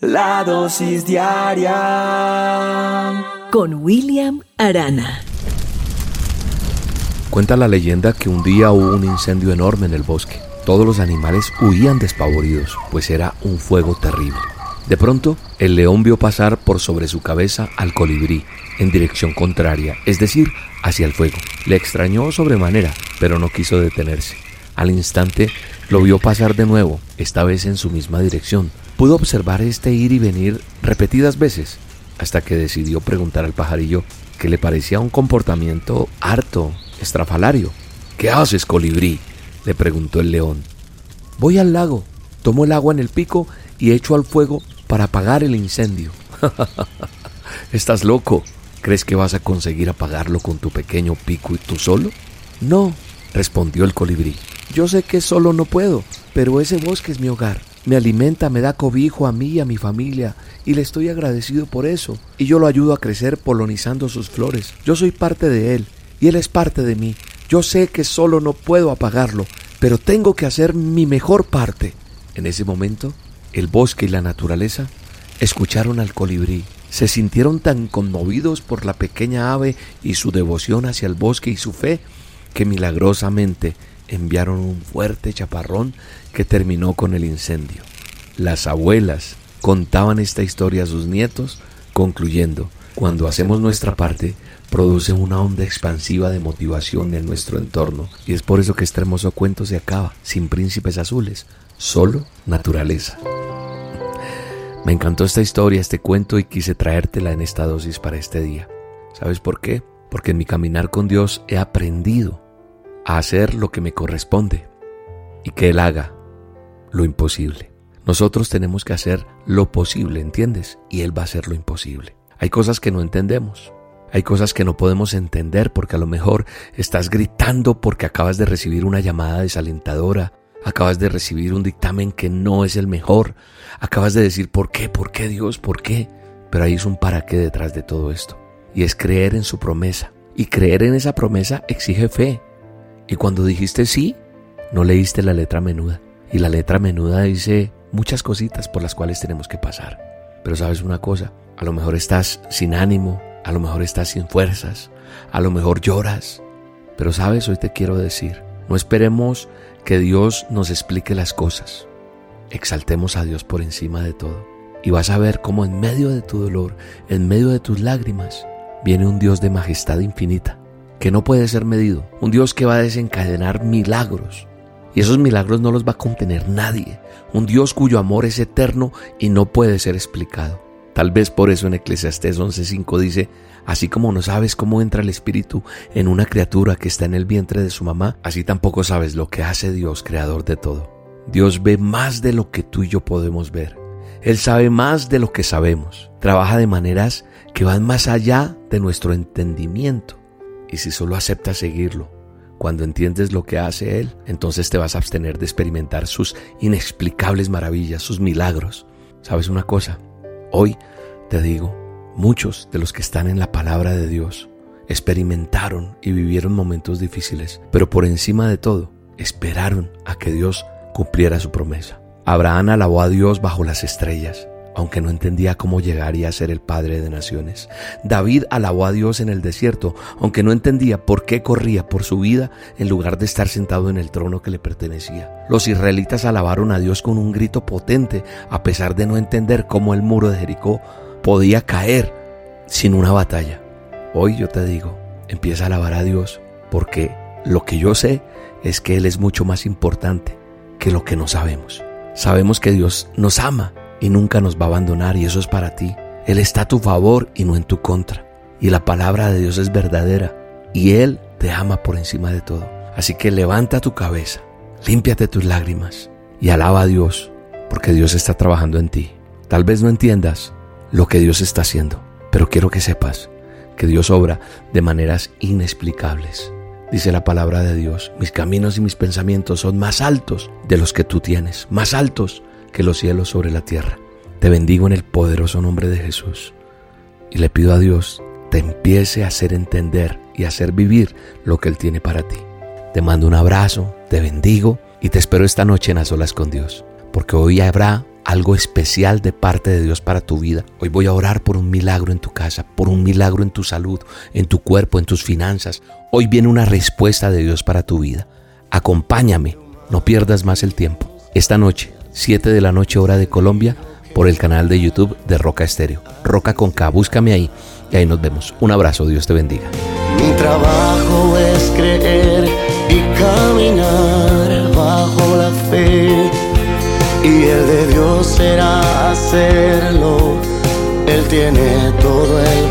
La dosis diaria con William Arana. Cuenta la leyenda que un día hubo un incendio enorme en el bosque. Todos los animales huían despavoridos, pues era un fuego terrible. De pronto, el león vio pasar por sobre su cabeza al colibrí, en dirección contraria, es decir, hacia el fuego. Le extrañó sobremanera, pero no quiso detenerse. Al instante, lo vio pasar de nuevo, esta vez en su misma dirección, Pudo observar este ir y venir repetidas veces hasta que decidió preguntar al pajarillo que le parecía un comportamiento harto, estrafalario. ¿Qué haces, colibrí? le preguntó el león. Voy al lago, tomo el agua en el pico y echo al fuego para apagar el incendio. ¿Estás loco? ¿Crees que vas a conseguir apagarlo con tu pequeño pico y tú solo? No, respondió el colibrí. Yo sé que solo no puedo, pero ese bosque es mi hogar me alimenta, me da cobijo a mí y a mi familia, y le estoy agradecido por eso, y yo lo ayudo a crecer polonizando sus flores. Yo soy parte de él, y él es parte de mí. Yo sé que solo no puedo apagarlo, pero tengo que hacer mi mejor parte. En ese momento, el bosque y la naturaleza escucharon al colibrí. Se sintieron tan conmovidos por la pequeña ave y su devoción hacia el bosque y su fe, que milagrosamente enviaron un fuerte chaparrón que terminó con el incendio. Las abuelas contaban esta historia a sus nietos, concluyendo, cuando hacemos nuestra parte, produce una onda expansiva de motivación en nuestro entorno. Y es por eso que este hermoso cuento se acaba, sin príncipes azules, solo naturaleza. Me encantó esta historia, este cuento y quise traértela en esta dosis para este día. ¿Sabes por qué? Porque en mi caminar con Dios he aprendido a hacer lo que me corresponde y que Él haga lo imposible. Nosotros tenemos que hacer lo posible, ¿entiendes? Y Él va a hacer lo imposible. Hay cosas que no entendemos. Hay cosas que no podemos entender porque a lo mejor estás gritando porque acabas de recibir una llamada desalentadora, acabas de recibir un dictamen que no es el mejor, acabas de decir ¿por qué? ¿Por qué Dios? ¿Por qué? Pero hay un para qué detrás de todo esto. Y es creer en su promesa. Y creer en esa promesa exige fe. Y cuando dijiste sí, no leíste la letra menuda. Y la letra menuda dice muchas cositas por las cuales tenemos que pasar. Pero sabes una cosa, a lo mejor estás sin ánimo, a lo mejor estás sin fuerzas, a lo mejor lloras. Pero sabes, hoy te quiero decir, no esperemos que Dios nos explique las cosas. Exaltemos a Dios por encima de todo. Y vas a ver cómo en medio de tu dolor, en medio de tus lágrimas, viene un Dios de majestad infinita que no puede ser medido, un Dios que va a desencadenar milagros. Y esos milagros no los va a contener nadie, un Dios cuyo amor es eterno y no puede ser explicado. Tal vez por eso en Eclesiastés 11:5 dice, así como no sabes cómo entra el Espíritu en una criatura que está en el vientre de su mamá, así tampoco sabes lo que hace Dios, creador de todo. Dios ve más de lo que tú y yo podemos ver. Él sabe más de lo que sabemos. Trabaja de maneras que van más allá de nuestro entendimiento. Y si solo aceptas seguirlo, cuando entiendes lo que hace Él, entonces te vas a abstener de experimentar sus inexplicables maravillas, sus milagros. ¿Sabes una cosa? Hoy te digo, muchos de los que están en la palabra de Dios experimentaron y vivieron momentos difíciles, pero por encima de todo, esperaron a que Dios cumpliera su promesa. Abraham alabó a Dios bajo las estrellas aunque no entendía cómo llegaría a ser el padre de naciones. David alabó a Dios en el desierto, aunque no entendía por qué corría por su vida en lugar de estar sentado en el trono que le pertenecía. Los israelitas alabaron a Dios con un grito potente, a pesar de no entender cómo el muro de Jericó podía caer sin una batalla. Hoy yo te digo, empieza a alabar a Dios, porque lo que yo sé es que Él es mucho más importante que lo que no sabemos. Sabemos que Dios nos ama y nunca nos va a abandonar y eso es para ti. Él está a tu favor y no en tu contra. Y la palabra de Dios es verdadera y Él te ama por encima de todo. Así que levanta tu cabeza, límpiate tus lágrimas y alaba a Dios porque Dios está trabajando en ti. Tal vez no entiendas lo que Dios está haciendo, pero quiero que sepas que Dios obra de maneras inexplicables. Dice la palabra de Dios, mis caminos y mis pensamientos son más altos de los que tú tienes, más altos que los cielos sobre la tierra. Te bendigo en el poderoso nombre de Jesús y le pido a Dios te empiece a hacer entender y hacer vivir lo que Él tiene para ti. Te mando un abrazo, te bendigo y te espero esta noche en a solas con Dios porque hoy habrá algo especial de parte de Dios para tu vida. Hoy voy a orar por un milagro en tu casa, por un milagro en tu salud, en tu cuerpo, en tus finanzas. Hoy viene una respuesta de Dios para tu vida. Acompáñame, no pierdas más el tiempo. Esta noche, 7 de la noche hora de Colombia, por el canal de YouTube de Roca Estéreo. Roca con K, búscame ahí y ahí nos vemos. Un abrazo, Dios te bendiga. Mi trabajo es creer y caminar bajo la fe y el de Dios será hacerlo. Él tiene todo el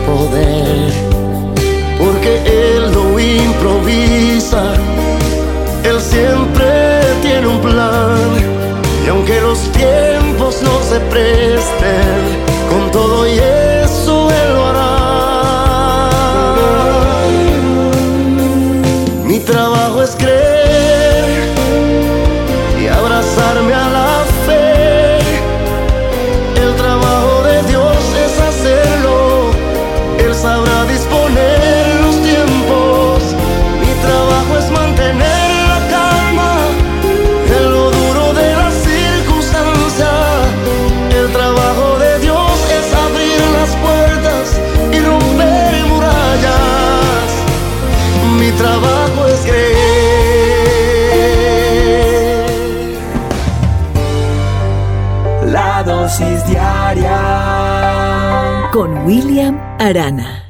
con William Arana.